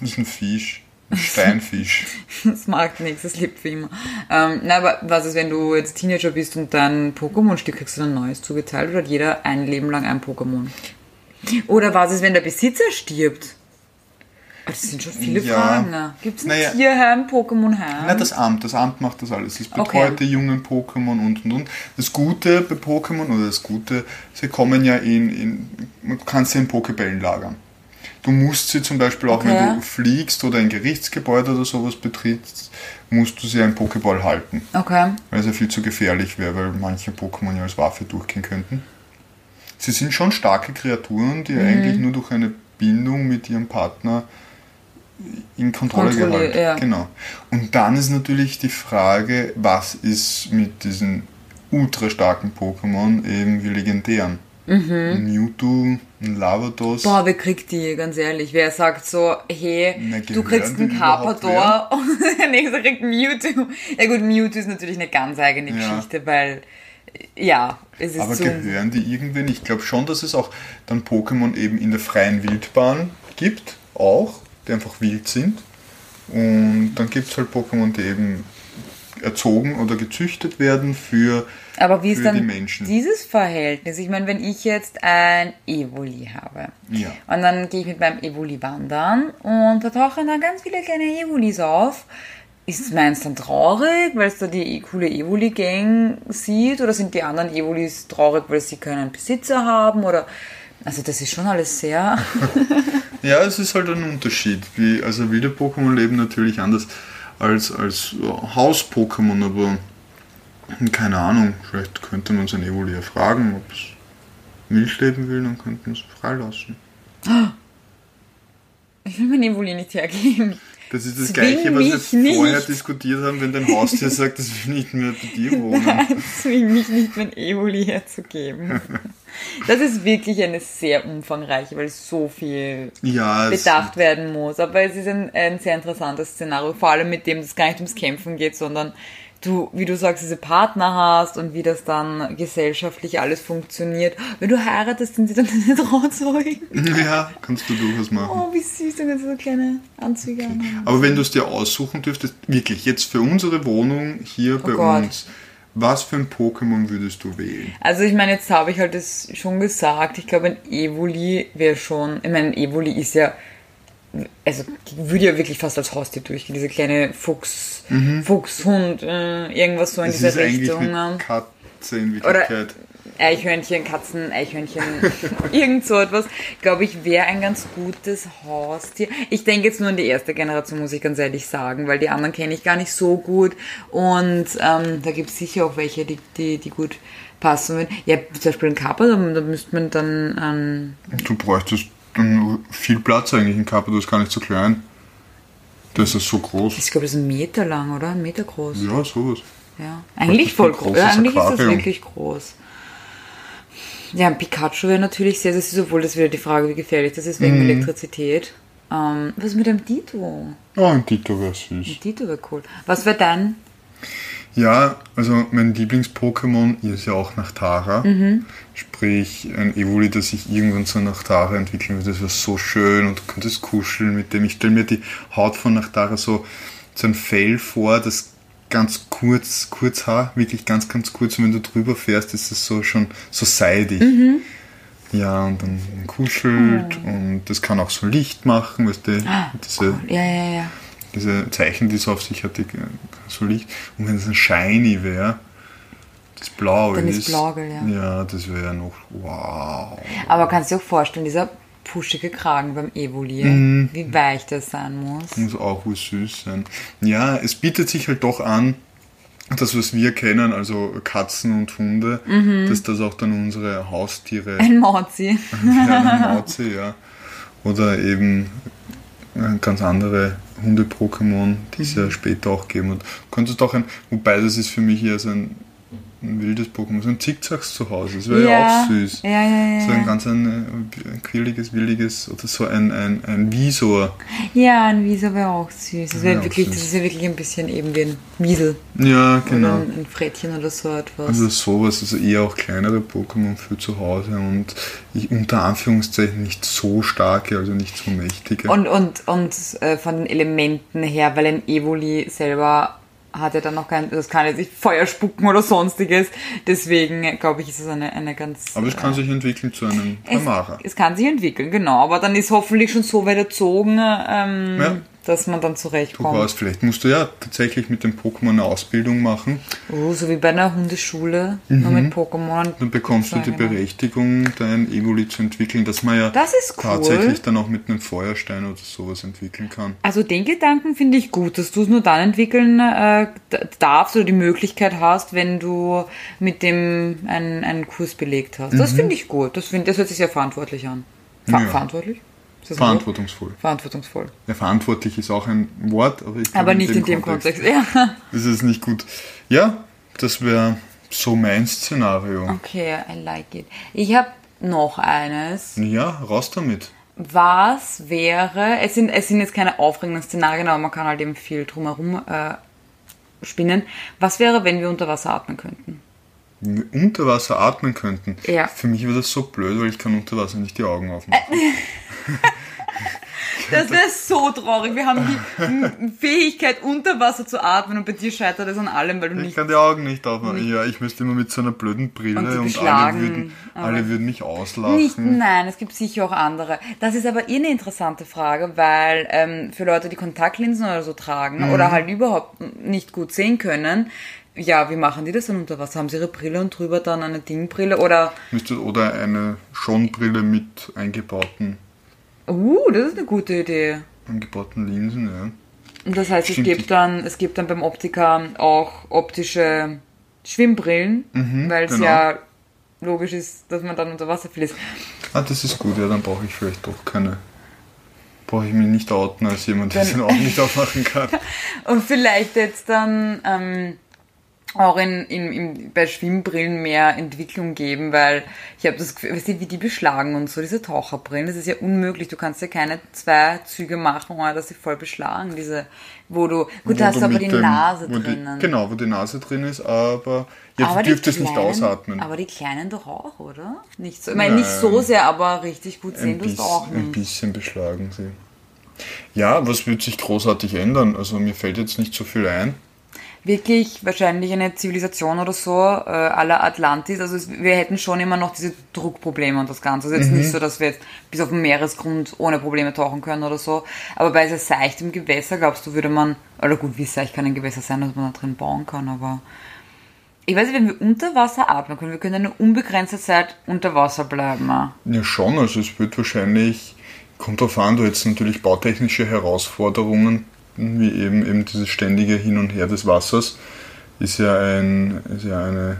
Das ist ein Fisch. Ein Steinfisch. das mag nichts, das lebt für immer. Ähm, na, aber was ist, wenn du jetzt Teenager bist und dein Pokémon-Stück kriegst du ein neues zugeteilt oder hat jeder ein Leben lang ein Pokémon? Oder was ist, wenn der Besitzer stirbt? Das sind schon viele ja. Fragen. Ne? Gibt es ein naja, Tierheim, Pokémon-Heim? Nein, das Amt. Das Amt macht das alles. Es betreut okay. die jungen Pokémon und und und. Das Gute bei Pokémon, oder das Gute, sie kommen ja in, in man kann sie in Pokebällen lagern. Du musst sie zum Beispiel auch, okay. wenn du fliegst oder ein Gerichtsgebäude oder sowas betrittst, musst du sie einen Pokéball halten. Okay. Weil es ja viel zu gefährlich wäre, weil manche Pokémon ja als Waffe durchgehen könnten. Sie sind schon starke Kreaturen, die mhm. eigentlich nur durch eine Bindung mit ihrem Partner in Kontrolle, gehalten. Ja. Genau. Und dann ist natürlich die Frage, was ist mit diesen ultra starken Pokémon, eben wie legendären? Mhm. Ein Mewtwo, ein Lavados. Boah, wer kriegt die, ganz ehrlich? Wer sagt so, hey, Na, du kriegst einen Carpador und der nächste kriegt Mewtwo. Ja gut, Mewtwo ist natürlich eine ganz eigene ja. Geschichte, weil ja, es ist Aber so gehören die irgendwen? Ich glaube schon, dass es auch dann Pokémon eben in der freien Wildbahn gibt, auch die einfach wild sind. Und dann gibt es halt Pokémon, die eben erzogen oder gezüchtet werden für, Aber wie ist dann die Menschen. Dieses Verhältnis, ich meine, wenn ich jetzt ein Evoli habe ja. und dann gehe ich mit meinem Evoli wandern und da tauchen dann ganz viele kleine Evolis auf, ist meins dann traurig, weil es da die coole Evoli-Gang sieht oder sind die anderen Evolis traurig, weil sie keinen Besitzer haben oder also das ist schon alles sehr. ja, es ist halt ein Unterschied. Wie, also wilde Pokémon leben natürlich anders als, als Haus-Pokémon, aber keine Ahnung, vielleicht könnte man sein Evoli fragen, ob es Milch leben will, dann könnte man es freilassen. Ich will mein Evoli nicht hergeben. Das ist das zwing Gleiche, was wir vorher nicht. diskutiert haben, wenn dein Haustier sagt, dass wir nicht mehr bei dir wohnen. Nein, zwing mich nicht, mein Evoli herzugeben. Das ist wirklich eine sehr umfangreiche, weil so viel ja, bedacht werden muss. Aber es ist ein, ein sehr interessantes Szenario, vor allem mit dem es gar nicht ums Kämpfen geht, sondern du, wie du sagst, diese Partner hast und wie das dann gesellschaftlich alles funktioniert. Wenn du heiratest, sind sie dann deine Trauzeugen. Ja, kannst du durchaus machen. Oh, wie süß, dann kannst du so kleine Anzüge okay. Aber wenn du es dir aussuchen dürftest, wirklich, jetzt für unsere Wohnung hier oh bei Gott. uns, Was für ein Pokémon würdest du wählen? Also ich meine, jetzt habe ich halt das schon gesagt. Ich glaube, ein Evoli wäre schon. Ich meine, ein Evoli ist ja. Also die würde ja wirklich fast als Haustier durchgehen. Diese kleine Fuchs, Fuchshund, äh, irgendwas so in Das dieser ist eigentlich Richtung. mit ähm. Katze in Wirklichkeit. Eichhörnchen, Katzen, Eichhörnchen, irgend so etwas, glaube ich, wäre ein ganz gutes Haustier. Ich denke jetzt nur an die erste Generation, muss ich ganz ehrlich sagen, weil die anderen kenne ich gar nicht so gut. Und ähm, da gibt es sicher auch welche, die, die, die gut passen würden. Ja, zum Beispiel ein Kappa, da, da müsste man dann ähm, Du bräuchtest viel Platz eigentlich in Kappa, du ist gar nicht so klein. Das ist so groß. ich glaube, das ist ein Meter lang, oder? Ein Meter groß. Ja, sowas. Ja. Eigentlich voll ein groß. Ja, eigentlich ist das Aquarium. wirklich groß. Ja, ein Pikachu wäre natürlich sehr, das ist obwohl das wieder die Frage, wie gefährlich das ist wegen Mhm. Elektrizität. Ähm, was mit einem Dito? Oh, ein Dito wäre süß. Ein Dito wäre cool. Was wäre dein? Ja, also mein Lieblings-Pokémon ist ja auch Nachtara. Sprich, ein Evoli, das sich irgendwann zu Nachtara entwickeln wird. Das wäre so schön und du könntest kuscheln mit dem. Ich stelle mir die Haut von Nachtara so, so ein Fell vor, das ganz kurz, kurz Haar, wirklich ganz, ganz kurz. Und wenn du drüber fährst, ist es so schon so seidig. Ja, und dann kuschelt und das kann auch so Licht machen, weißt du, diese, Ja, ja, ja. Diese Zeichen, die es auf sich hat, die, so Licht. Und wenn es ein Shiny wäre, das blau Dann ist. ist Blaugel, ja. Ja, das wäre noch, wow. Aber kannst du dir auch vorstellen, dieser puschige Kragen beim Evoli, Mhm. wie weich das sein muss. Muss auch wohl süß sein. Ja, es bietet sich halt doch an, das, was wir kennen, also Katzen und Hunde, Mhm. dass das auch dann unsere Haustiere Ein Mauzi. Ja, ein Mauzi, ja. Oder eben ganz andere Hunde-Pokémon, die es Mhm. ja später auch geben. Du könntest auch ein, wobei das ist für mich eher so ein, ein wildes Pokémon, so ein Zickzacks zu Hause. Das wäre ja. auch süß. Ja, ja, ja. So ein ja. ganz ein, äh, ein quirliges, williges oder so ein, ein, ein Visor. Ja, ein Wiesel wäre auch süß. Das, Wär wirklich, süß. das ist ja wirklich ein bisschen eben wie ein Wiesel. Ja, Oder genau. ein, ein Frettchen oder so etwas. Also sowas, also eher auch kleinere Pokémon für zu Hause und ich, unter Anführungszeichen nicht so starke, also nicht so mächtige. Und, und, und äh, von den Elementen her, weil ein Evoli selber hat ja dann noch kein, das kann jetzt nicht Feuer spucken oder sonstiges. Deswegen äh, glaube ich, ist es eine, eine ganz. Aber es kann sich entwickeln zu einem es, Tamara. es kann sich entwickeln, genau. Aber dann ist hoffentlich schon so weit erzogen, ähm, Ja. Dass man dann Du zurechtkommt. warst, vielleicht musst du ja tatsächlich mit dem Pokémon eine Ausbildung machen. Oh, so wie bei einer Hundeschule, nur mit Pokémon. Mhm. Dann bekommst du die. Berechtigung, dein Evoli zu entwickeln, dass man ja Das cool. tatsächlich dann auch mit einem Feuerstein oder sowas entwickeln kann. Also den Gedanken finde ich gut, dass du es nur dann entwickeln äh, darfst oder die Möglichkeit hast, wenn du mit dem einen, einen Kurs belegt hast. Das finde ich gut. Das, find, das hört sich sehr verantwortlich an. Ver Mhm. Ja. Verantwortlich? Ist das? Verantwortungsvoll. Verantwortungsvoll. Ja, verantwortlich ist auch ein Wort, aber ich Aber nicht in dem Kontext. Ja. ist es nicht gut. Ja, das wäre so mein Szenario. Okay, I like it. Ich habe noch eines. Ja, raus damit. Was wäre, es sind, es sind jetzt keine aufregenden Szenarien, aber man kann halt eben viel drumherum äh, spinnen. Was wäre, wenn wir unter Wasser atmen könnten? Wenn wir unter Wasser atmen könnten. Ja. Für mich wäre das so blöd, weil ich kann unter Wasser nicht die Augen aufmachen. Das wäre so traurig. Wir haben die Fähigkeit, unter Wasser zu atmen und bei dir scheitert es an allem, weil du Ich nicht. kann die Augen nicht aufmachen. Ja, ich müsste immer mit so einer blöden Brille Und und, alle, würden, alle würden mich auslachen. Nicht, nein, es gibt sicher auch andere. Das ist aber eh eine interessante Frage, weil ähm, für Leute, die Kontaktlinsen oder so tragen Mhm. oder halt überhaupt nicht gut sehen können, ja, wie machen die das dann unter Wasser? Haben sie ihre Brille und drüber dann eine Dingbrille oder, Müsste, oder eine Schonbrille mit eingebauten, uh, das ist eine gute Idee. eingebauten Linsen, ja. Und das heißt, es Stimmt. gibt dann, es gibt dann beim Optiker auch optische Schwimmbrillen, weil es genau. ja logisch ist, dass man dann unter Wasser fließt. Ah, das ist gut, ja, dann brauche ich vielleicht doch keine. Brauche ich mich nicht outen als jemand, der seine Augen nicht aufmachen kann. Und vielleicht jetzt dann ähm, auch in, in, in, bei Schwimmbrillen mehr Entwicklung geben, weil ich habe das Gefühl, weißt du, wie die beschlagen und so, diese Taucherbrillen, das ist ja unmöglich. Du kannst ja keine zwei Züge machen, ohne dass sie voll beschlagen, diese, wo du, gut, Wo da hast du aber die dem- Nase wo die- drinnen. Genau, wo die Nase drin ist, aber ja, aber du dürftest nicht ausatmen. Aber die Kleinen doch auch, oder? Nicht so, ich meine, nicht so sehr, aber richtig gut ein, sehen du es auch ein nicht. bisschen beschlagen sie. Ja, was wird sich großartig ändern? Also mir fällt jetzt nicht so viel ein. Wirklich wahrscheinlich eine Zivilisation oder so, äh, aller Atlantis. Also es, wir hätten schon immer noch diese Druckprobleme und das Ganze. Ist jetzt nicht so, dass wir jetzt bis auf den Meeresgrund ohne Probleme tauchen können oder so. Aber bei sehr seichtem Gewässer, glaubst du, würde man, oder gut, wie seicht kann ein Gewässer sein, dass man da drin bauen kann, aber ich weiß nicht, wenn wir unter Wasser atmen können, wir können eine unbegrenzte Zeit unter Wasser bleiben. Ja, schon. Also es wird wahrscheinlich, kommt darauf an, du hättest natürlich bautechnische Herausforderungen, wie eben, eben dieses ständige Hin und Her des Wassers, ist ja ein, ist ja eine,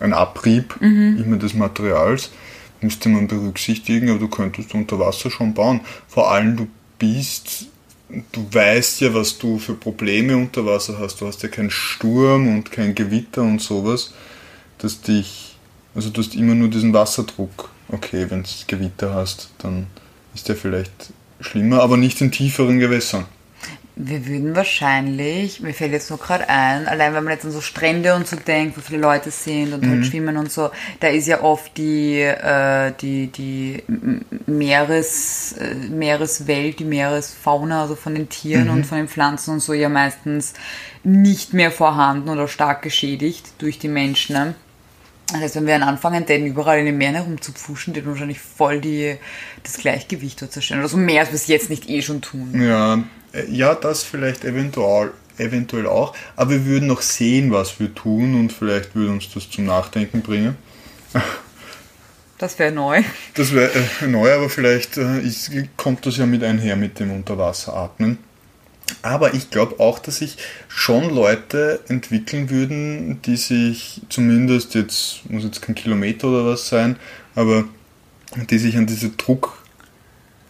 ein Abrieb immer des Materials. Müsste man berücksichtigen, aber du könntest unter Wasser schon bauen. Vor allem, du bist du weißt ja, was du für Probleme unter Wasser hast. Du hast ja keinen Sturm und kein Gewitter und sowas, dass dich, also du hast immer nur diesen Wasserdruck. Okay, wenn du Gewitter hast, dann ist der vielleicht schlimmer, aber nicht in tieferen Gewässern. Wir würden wahrscheinlich, mir fällt jetzt nur gerade ein, allein wenn man jetzt an so Strände und so denkt, wo viele Leute sind und halt schwimmen und so, da ist ja oft die, äh, die, die Meeres, äh, Meereswelt, die Meeresfauna, also von den Tieren und von den Pflanzen und so ja meistens nicht mehr vorhanden oder stark geschädigt durch die Menschen. Das heißt, wenn wir dann anfangen, denn überall in den Meeren herumzupfuschen, die wahrscheinlich voll die, das Gleichgewicht dort zerstören. Oder so mehr, als wir es jetzt nicht eh schon tun. Ja, äh, ja, das vielleicht eventuell, eventuell auch, aber wir würden noch sehen, was wir tun und vielleicht würde uns das zum Nachdenken bringen. Das wäre neu. Das wäre äh, neu, aber vielleicht äh, ist, kommt das ja mit einher mit dem Unterwasseratmen. Aber ich glaube auch, dass sich schon Leute entwickeln würden, die sich zumindest jetzt, muss jetzt kein Kilometer oder was sein, aber die sich an diese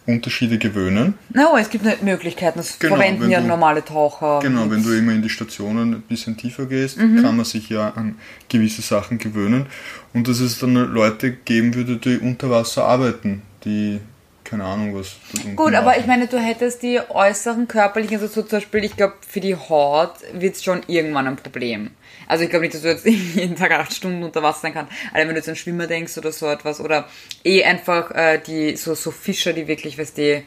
Druckunterschiede gewöhnen. No, es gibt ne- Möglichkeiten. Das Genau, verwenden ja du- normale Taucher. Genau, wenn du immer in die Stationen ein bisschen tiefer gehst, kann man sich ja an gewisse Sachen gewöhnen. Und dass es dann Leute geben würde, die unter Wasser arbeiten, die keine Ahnung was. Gut, aber machen. ich meine, du hättest die äußeren körperlichen, also so zum Beispiel, ich glaube, für die Haut wird es schon irgendwann ein Problem. Also ich glaube nicht, dass du jetzt jeden Tag acht Stunden unter Wasser sein kannst. Aber wenn du jetzt an Schwimmer denkst oder so etwas, oder eh einfach äh, die so, so Fischer, die wirklich, weißt du,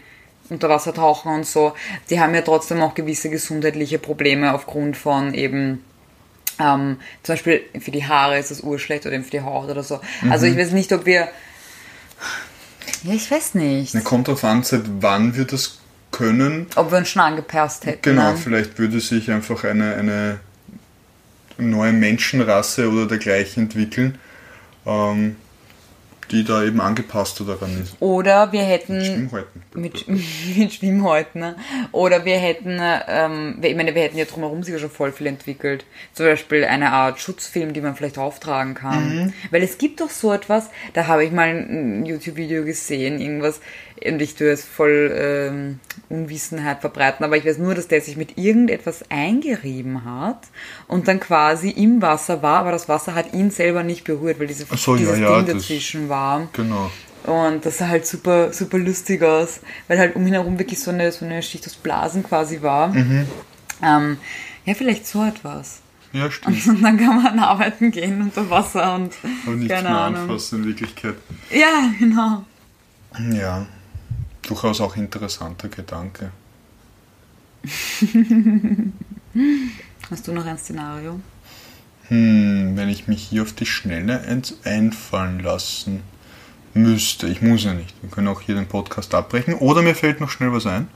unter Wasser tauchen und so, die haben ja trotzdem auch gewisse gesundheitliche Probleme aufgrund von eben ähm, zum Beispiel für die Haare ist das urschlecht oder eben für die Haut oder so. Also Mhm. ich weiß nicht, ob wir. Ja, ich weiß nicht. Na, kommt darauf an, seit wann wir das können. Ob wir uns schon angepasst hätten. Genau, ne? vielleicht würde sich einfach eine, eine neue Menschenrasse oder dergleichen entwickeln, ähm, die da eben angepasster daran ist. Oder wir hätten Schwimmhäuten. mit, mit Schwimmhäuten. Ne? Oder wir hätten, ähm, ich meine, wir hätten ja drumherum sicher schon voll viel entwickelt. Zum Beispiel eine Art Schutzfilm, die man vielleicht auftragen kann. Weil es gibt doch so etwas, da habe ich mal ein YouTube-Video gesehen, irgendwas, und ich tue jetzt voll ähm, Unwissenheit verbreiten, aber ich weiß nur, dass der sich mit irgendetwas eingerieben hat und dann quasi im Wasser war, aber das Wasser hat ihn selber nicht berührt, weil diese, so, ja, dieses ja, Ding das- dazwischen war. Genau. Und das sah halt super, super lustig aus, weil halt um ihn herum wirklich so eine, so eine Schicht aus Blasen quasi war. Mhm. Ähm, ja, vielleicht so etwas. Ja, stimmt. Und dann kann man arbeiten gehen unter Wasser und Aber nichts keine mehr Ahnung. anfassen in Wirklichkeit. Ja, genau. Ja, durchaus auch interessanter Gedanke. Hast du noch ein Szenario? Hm, wenn ich mich hier auf die Schnelle einfallen lassen müsste. Ich muss ja nicht. Wir können auch hier den Podcast abbrechen. Oder mir fällt noch schnell was ein.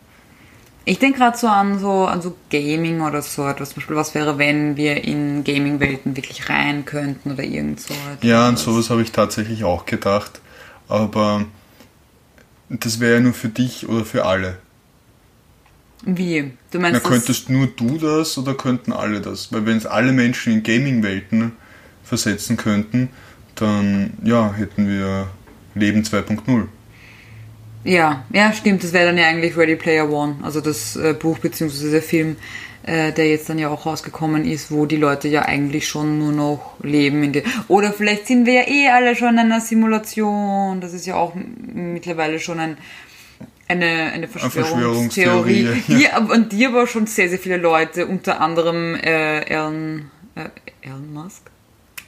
Ich denke gerade so an so an so Gaming oder so etwas. Zum Beispiel, was wäre, wenn wir in Gaming-Welten wirklich rein könnten oder irgend so etwas. Ja, an sowas habe ich tatsächlich auch gedacht. Aber das wäre ja nur für dich oder für alle. Wie? Du Na, meinst das- könntest nur du das oder könnten alle das? Weil wenn es alle Menschen in Gaming-Welten versetzen könnten, dann ja, hätten wir Leben 2.0. Ja, ja, stimmt. Das wäre dann ja eigentlich Ready Player One, also das äh, Buch beziehungsweise der Film, äh, der jetzt dann ja auch rausgekommen ist, wo die Leute ja eigentlich schon nur noch leben. Oder vielleicht sind wir ja eh alle schon in einer Simulation. Das ist ja auch mittlerweile schon ein eine, eine Verschwörungstheorie, Verschwörungstheorie, die, aber- und die aber schon sehr, sehr viele Leute, unter anderem äh, Elon, äh, Elon Musk?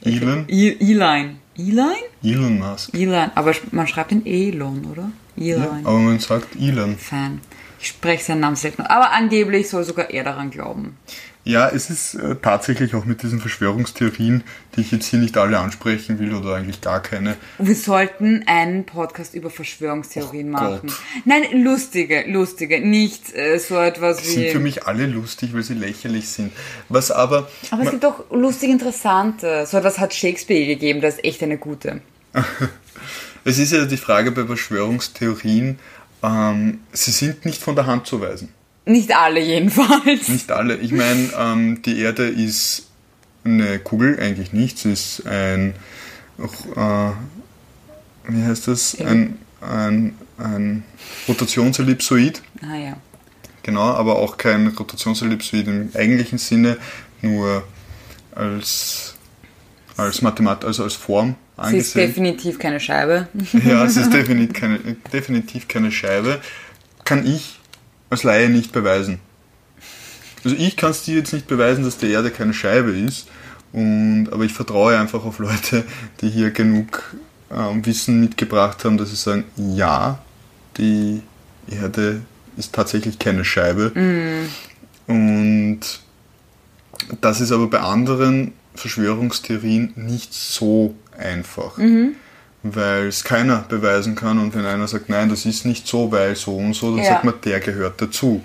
Elon? E- Elon. Elon? Elon Musk. Elon, aber man schreibt den Elon, oder? Ja, Elon. aber man sagt Elon. Fan. Ich spreche seinen Namen selten. Aber angeblich soll sogar er daran glauben. Ja, es ist äh, tatsächlich auch mit diesen Verschwörungstheorien, die ich jetzt hier nicht alle ansprechen will oder eigentlich gar keine. Wir sollten einen Podcast über Verschwörungstheorien Oh machen. Gott. Nein, lustige, lustige. Nicht äh, so etwas Die sind wie. für mich alle lustig, weil sie lächerlich sind. Was aber, Aber es gibt auch lustig interessante. So etwas hat Shakespeare gegeben, das ist echt eine gute. es ist ja die Frage bei Verschwörungstheorien, ähm, sie sind nicht von der Hand zu weisen. Nicht alle jedenfalls. Nicht alle. Ich meine, ähm, die Erde ist eine Kugel, eigentlich nicht. Sie ist ein, äh, wie heißt das? Ein, ein, ein Rotationsellipsoid. Ah ja. Genau, aber auch kein Rotationsellipsoid im eigentlichen Sinne, nur als, als Mathemat, also als Form Sie ist angesehen. definitiv keine Scheibe. Ja, es ist definitiv keine, definitiv keine Scheibe. Kann ich als Laie nicht beweisen. Also ich kann es dir jetzt nicht beweisen, dass die Erde keine Scheibe ist. Und, aber ich vertraue einfach auf Leute, die hier genug ähm, Wissen mitgebracht haben, dass sie sagen, ja, die Erde ist tatsächlich keine Scheibe. Und das ist aber bei anderen Verschwörungstheorien nicht so einfach. Weil es keiner beweisen kann und wenn einer sagt, nein, das ist nicht so, weil so und so, dann Ja. sagt man, der gehört dazu.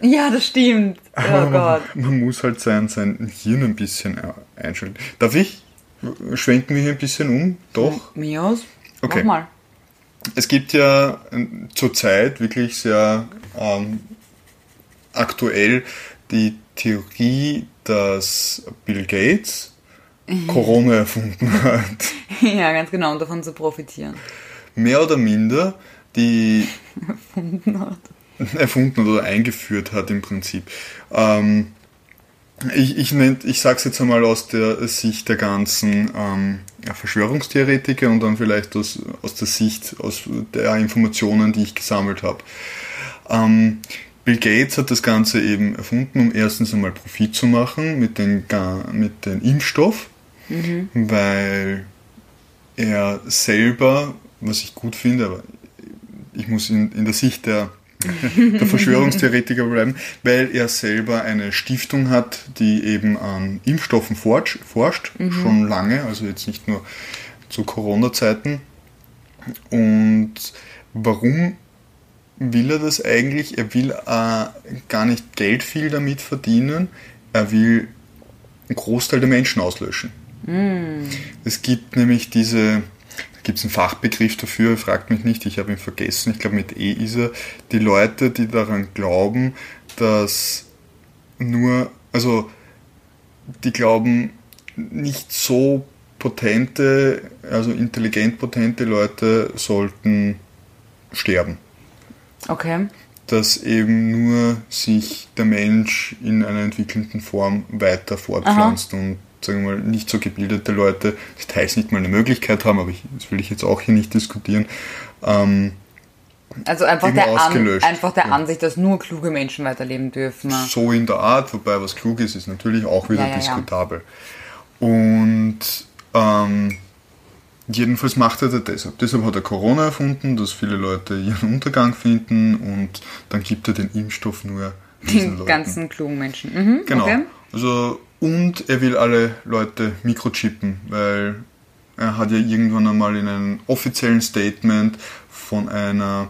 Ja, das stimmt. Oh Gott. Man muss halt sein, sein Hirn ein bisschen einschalten. Darf ich? Schwenken wir hier ein bisschen um? Doch. Mir aus? Okay. Mach mal. Es gibt ja äh, zurzeit wirklich sehr ähm, aktuell die Theorie, dass Bill Gates Corona erfunden hat. Ja, ganz genau, um davon zu profitieren. Mehr oder minder die erfunden oder eingeführt hat im Prinzip. Ähm, ich, ich, ich sage es jetzt einmal aus der Sicht der ganzen ähm, Verschwörungstheoretiker und dann vielleicht aus, aus der Sicht aus der Informationen, die ich gesammelt habe. Ähm, Bill Gates hat das Ganze eben erfunden, um erstens einmal Profit zu machen mit dem mit dem Impfstoff, weil er selber, was ich gut finde, aber ich muss in, in der Sicht der, der Verschwörungstheoretiker bleiben, weil er selber eine Stiftung hat, die eben an Impfstoffen forscht, forscht schon lange, also jetzt nicht nur zu Corona-Zeiten. Und warum will er das eigentlich? Er will äh, gar nicht Geld viel damit verdienen, er will einen Großteil der Menschen auslöschen. Es gibt nämlich diese, da gibt es einen Fachbegriff dafür, fragt mich nicht, ich habe ihn vergessen, ich glaube mit E ist er, die Leute, die daran glauben, dass nur, also die glauben, nicht so potente, also intelligent potente Leute sollten sterben. Okay. Dass eben nur sich der Mensch in einer entwickelnden Form weiter fortpflanzt und sagen wir mal, nicht so gebildete Leute, das teils nicht mal eine Möglichkeit haben, aber ich, das will ich jetzt auch hier nicht diskutieren, ähm, Also einfach der, An einfach der Ja. Ansicht, dass nur kluge Menschen weiterleben dürfen. so in der Art, wobei was klug ist, ist natürlich auch wieder Ja, ja, diskutabel. Und ähm, jedenfalls macht er das deshalb. Deshalb hat er Corona erfunden, dass viele Leute ihren Untergang finden und dann gibt er den Impfstoff nur diesen Den ganzen klugen Menschen. Mhm, Genau. Okay. Also, und er will alle Leute mikrochippen, weil er hat ja irgendwann einmal in einem offiziellen Statement von einer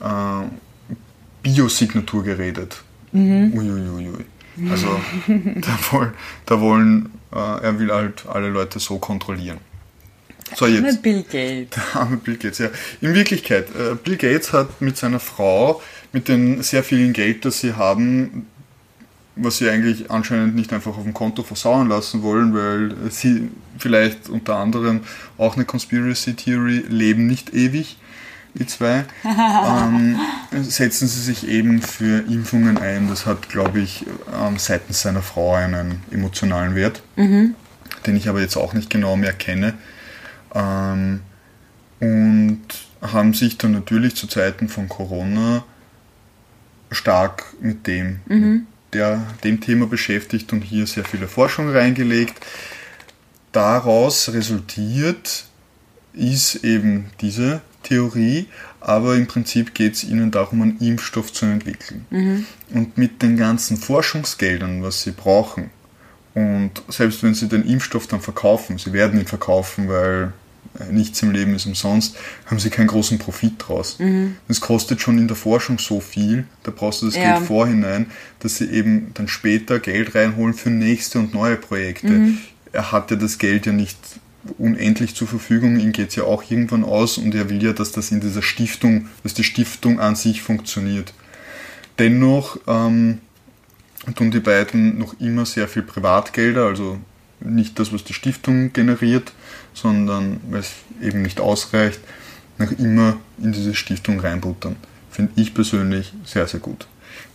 äh, Biosignatur geredet. Uiuiui. Also da, woll, da wollen, äh, er will halt alle Leute so kontrollieren. So Mit jetzt. Bill Gates. Der arme Bill Gates, ja. In Wirklichkeit, äh, Bill Gates hat mit seiner Frau, mit dem sehr vielen Geld, das sie haben, was sie eigentlich anscheinend nicht einfach auf dem Konto versauern lassen wollen, weil sie vielleicht unter anderem auch eine Conspiracy Theory leben nicht ewig, die zwei, ähm, setzen sie sich eben für Impfungen ein. Das hat, glaube ich, ähm, seitens seiner Frau einen emotionalen Wert, den ich aber jetzt auch nicht genau mehr kenne. Ähm, und haben sich dann natürlich zu Zeiten von Corona stark mit dem, mit der, dem Thema beschäftigt und hier sehr viele Forschung reingelegt. Daraus resultiert ist eben diese Theorie, aber im Prinzip geht es ihnen darum, einen Impfstoff zu entwickeln. Mhm. Und mit den ganzen Forschungsgeldern, was sie brauchen, und selbst wenn sie den Impfstoff dann verkaufen, sie werden ihn verkaufen, weil nichts im Leben ist umsonst, haben sie keinen großen Profit draus. Mhm. Das kostet schon in der Forschung so viel, da brauchst du das ja. Geld vorhinein, dass sie eben dann später Geld reinholen für nächste und neue Projekte. Mhm. Er hatte das Geld ja nicht unendlich zur Verfügung, ihm geht es ja auch irgendwann aus und er will ja, dass das in dieser Stiftung, dass die Stiftung an sich funktioniert. Dennoch ähm, tun die beiden noch immer sehr viel Privatgelder, also nicht das, was die Stiftung generiert, sondern weil es eben nicht ausreicht, noch immer in diese Stiftung reinbuttern. Finde ich persönlich sehr, sehr gut.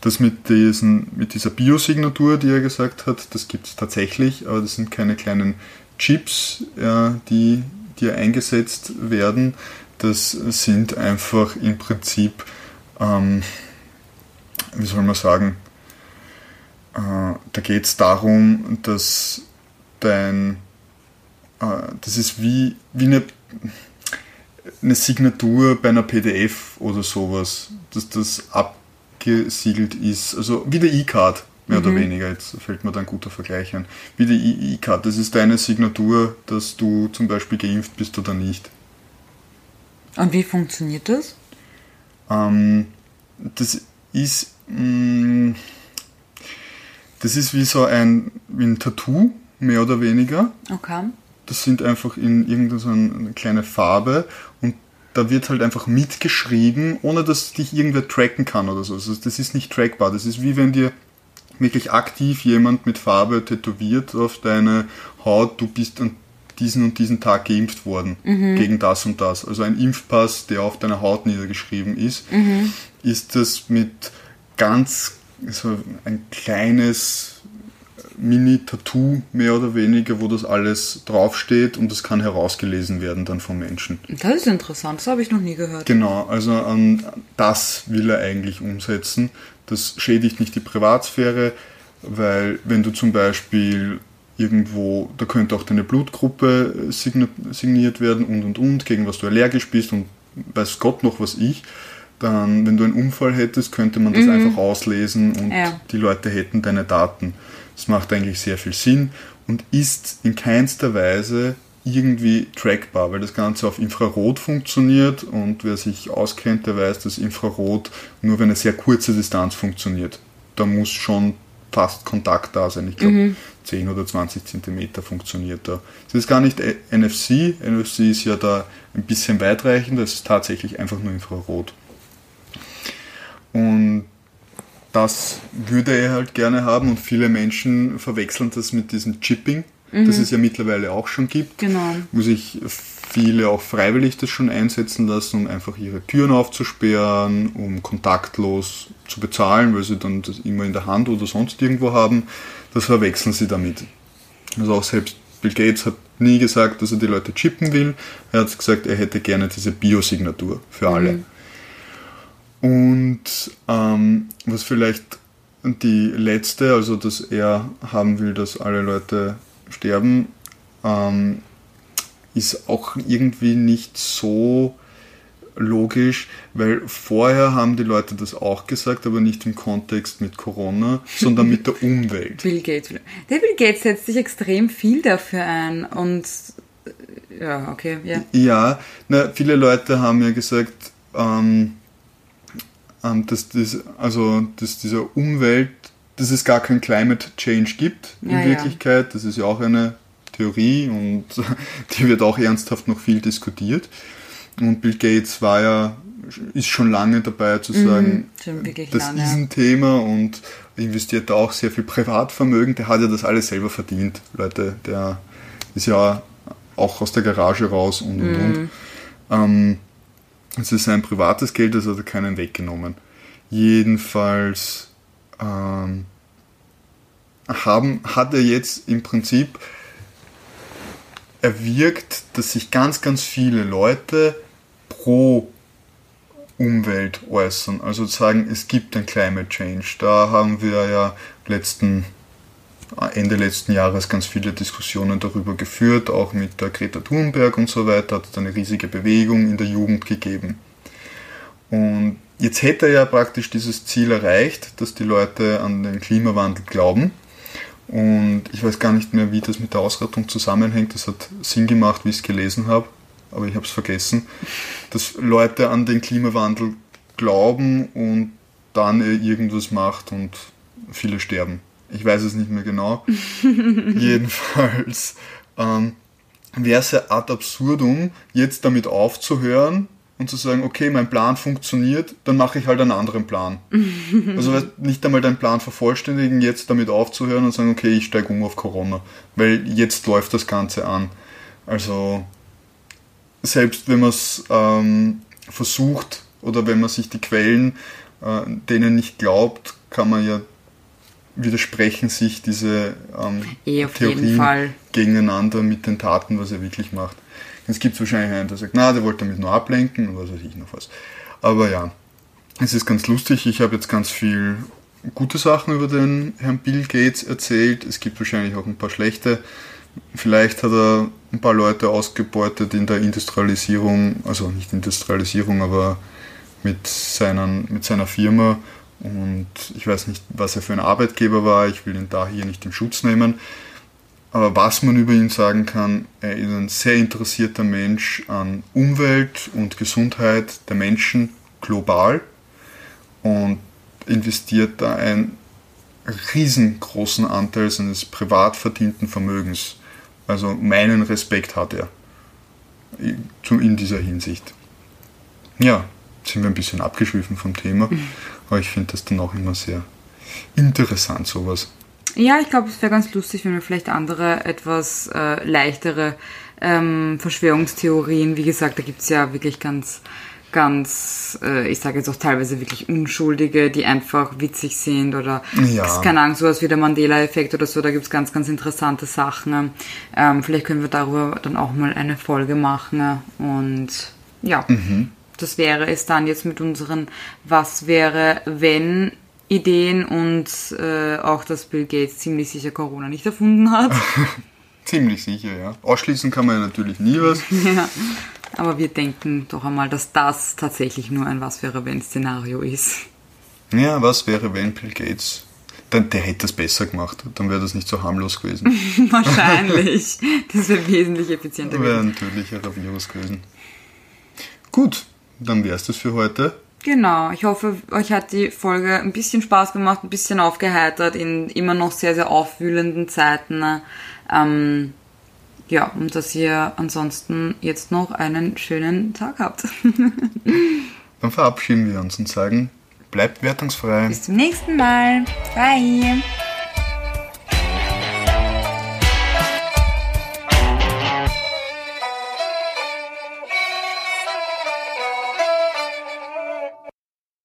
Das mit, diesen, mit dieser Biosignatur, die er gesagt hat, das gibt es tatsächlich, aber das sind keine kleinen Chips, ja, die, die eingesetzt werden. Das sind einfach im Prinzip, ähm, wie soll man sagen, äh, da geht es darum, dass dein, äh, das ist wie, wie eine, eine Signatur bei einer PDF oder sowas, dass das abgesiegelt ist, also wie der E-Card mehr mhm. oder weniger. Jetzt fällt mir da ein guter Vergleich ein. Wie die E-Card, das ist deine Signatur, dass du zum Beispiel geimpft bist oder nicht. Und wie funktioniert das? Ähm, das ist mh, mm, das ist wie so ein, wie ein Tattoo, mehr oder weniger. Okay. Das sind einfach in irgendeine kleine Farbe und da wird halt einfach mitgeschrieben, ohne dass dich irgendwer tracken kann oder so. Also das ist nicht trackbar. Das ist wie wenn dir wirklich aktiv jemand mit Farbe tätowiert auf deine Haut, du bist an diesen und diesen Tag geimpft worden mhm. gegen das und das. Also ein Impfpass, der auf deiner Haut niedergeschrieben ist, mhm. ist das mit ganz so ein kleines Mini-Tattoo mehr oder weniger, wo das alles draufsteht und das kann herausgelesen werden dann vom Menschen. Das ist interessant, das habe ich noch nie gehört. Genau, also an das will er eigentlich umsetzen das schädigt nicht die Privatsphäre, weil wenn du zum Beispiel irgendwo, da könnte auch deine Blutgruppe signiert werden und und und, gegen was du allergisch bist und weiß Gott noch was ich, dann, wenn du einen Unfall hättest, könnte man das mhm. einfach auslesen und ja. die Leute hätten deine Daten. Das macht eigentlich sehr viel Sinn und ist in keinster Weise irgendwie trackbar, weil das Ganze auf Infrarot funktioniert und wer sich auskennt, der weiß, dass Infrarot nur für eine sehr kurze Distanz funktioniert. Da muss schon fast Kontakt da sein. Ich glaube, mhm. 10 oder 20 Zentimeter funktioniert da. Das ist gar nicht NFC. NFC ist ja da ein bisschen weitreichend, das ist tatsächlich einfach nur Infrarot. Und das würde er halt gerne haben und viele Menschen verwechseln das mit diesem Chipping mhm. das es ja mittlerweile auch schon gibt, genau. wo sich viele auch freiwillig das schon einsetzen lassen, um einfach ihre Türen aufzusperren, um kontaktlos zu bezahlen, weil sie dann das immer in der Hand oder sonst irgendwo haben. Das verwechseln sie damit. Also auch selbst Bill Gates hat nie gesagt, dass er die Leute chippen will. Er hat gesagt, er hätte gerne diese Biosignatur für alle. Mhm. Und ähm, was vielleicht die letzte, also dass er haben will, dass alle Leute sterben, ähm, ist auch irgendwie nicht so logisch, weil vorher haben die Leute das auch gesagt, aber nicht im Kontext mit Corona, sondern mit der Umwelt. Bill Gates. Der Bill Gates setzt sich extrem viel dafür ein und ja, okay, ja. Ja, na, viele Leute haben ja gesagt, ähm, dass, das, also, dass dieser Umwelt dass es gar kein Climate Change gibt in ja, Wirklichkeit. Ja. Das ist ja auch eine Theorie und die wird auch ernsthaft noch viel diskutiert. Und Bill Gates war ja, ist schon lange dabei zu mhm, sagen, mhm, das lange. ist ein Thema und investiert da auch sehr viel Privatvermögen. Der hat ja das alles selber verdient, Leute. Der ist ja auch aus der Garage raus und und mhm. und. Ähm, es ist sein privates Geld, das hat er keinen weggenommen. Jedenfalls ähm, haben, hat er jetzt im Prinzip erwirkt, dass sich ganz, ganz viele Leute pro Umwelt äußern. Also sagen, es gibt ein Climate Change. Da haben wir ja letzten Ende letzten Jahres ganz viele Diskussionen darüber geführt, auch mit der Greta Thunberg und so weiter, hat es eine riesige Bewegung in der Jugend gegeben. Und jetzt hätte er ja praktisch dieses Ziel erreicht, dass die Leute an den Klimawandel glauben. Und ich weiß gar nicht mehr, wie das mit der Ausrottung zusammenhängt. Das hat Sinn gemacht, wie ich es gelesen habe, aber ich habe es vergessen. Dass Leute an den Klimawandel glauben und dann er irgendwas macht und viele sterben. Ich weiß es nicht mehr genau. Jedenfalls ähm, wäre es ja ad absurdum, jetzt damit aufzuhören und zu sagen, okay, mein Plan funktioniert, dann mache ich halt einen anderen Plan. also nicht einmal deinen Plan vervollständigen, jetzt damit aufzuhören und sagen, okay, ich steige um auf Corona, weil jetzt läuft das Ganze an. Also selbst wenn man es ähm, versucht oder wenn man sich die Quellen äh, denen nicht glaubt, kann man ja widersprechen sich diese ähm, eh, Theorien gegeneinander mit den Taten, was er wirklich macht. Es gibt wahrscheinlich einen, der sagt, na, der wollte damit nur ablenken und was weiß ich noch was. Aber ja, es ist ganz lustig. Ich habe jetzt ganz viel gute Sachen über den Herrn Bill Gates erzählt. Es gibt wahrscheinlich auch ein paar schlechte. Vielleicht hat er ein paar Leute ausgebeutet in der Industrialisierung, also nicht Industrialisierung, aber mit, seinen, mit seiner Firma. Und ich weiß nicht, was er für ein Arbeitgeber war. Ich will ihn da hier nicht in Schutz nehmen. Aber was man über ihn sagen kann, er ist ein sehr interessierter Mensch an Umwelt und Gesundheit der Menschen global und investiert da einen riesengroßen Anteil seines privat verdienten Vermögens. Also meinen Respekt hat er in dieser Hinsicht. Ja, sind wir ein bisschen abgeschwiffen vom Thema. Aber ich finde das dann auch immer sehr interessant, sowas. Ja, ich glaube, es wäre ganz lustig, wenn wir vielleicht andere, etwas äh, leichtere ähm, Verschwörungstheorien, wie gesagt, da gibt es ja wirklich ganz, ganz, äh, ich sage jetzt auch teilweise wirklich Unschuldige, die einfach witzig sind oder ja. keine Ahnung, sowas wie der Mandela-Effekt oder so, da gibt es ganz, ganz interessante Sachen. Ähm, vielleicht können wir darüber dann auch mal eine Folge machen und ja. Mhm. Das wäre es dann jetzt mit unseren Was wäre, wenn Ideen und äh, auch, dass Bill Gates ziemlich sicher Corona nicht erfunden hat. ziemlich sicher, ja. Ausschließen kann man ja natürlich nie was. ja, aber wir denken doch einmal, dass das tatsächlich nur ein Was wäre wenn Szenario ist. Ja, was wäre wenn Bill Gates dann, der hätte das besser gemacht, dann wäre das nicht so harmlos gewesen. Wahrscheinlich. Das wäre wesentlich effizienter gewesen. Wäre ein tödlicherer Virus gewesen. Gut, dann wäre es das für heute. Genau, ich hoffe, euch hat die Folge ein bisschen Spaß gemacht, ein bisschen aufgeheitert in immer noch sehr, sehr aufwühlenden Zeiten. Ähm, ja, und dass ihr ansonsten jetzt noch einen schönen Tag habt. Dann verabschieden wir uns und sagen, bleibt wertungsfrei. Bis zum nächsten Mal. Bye.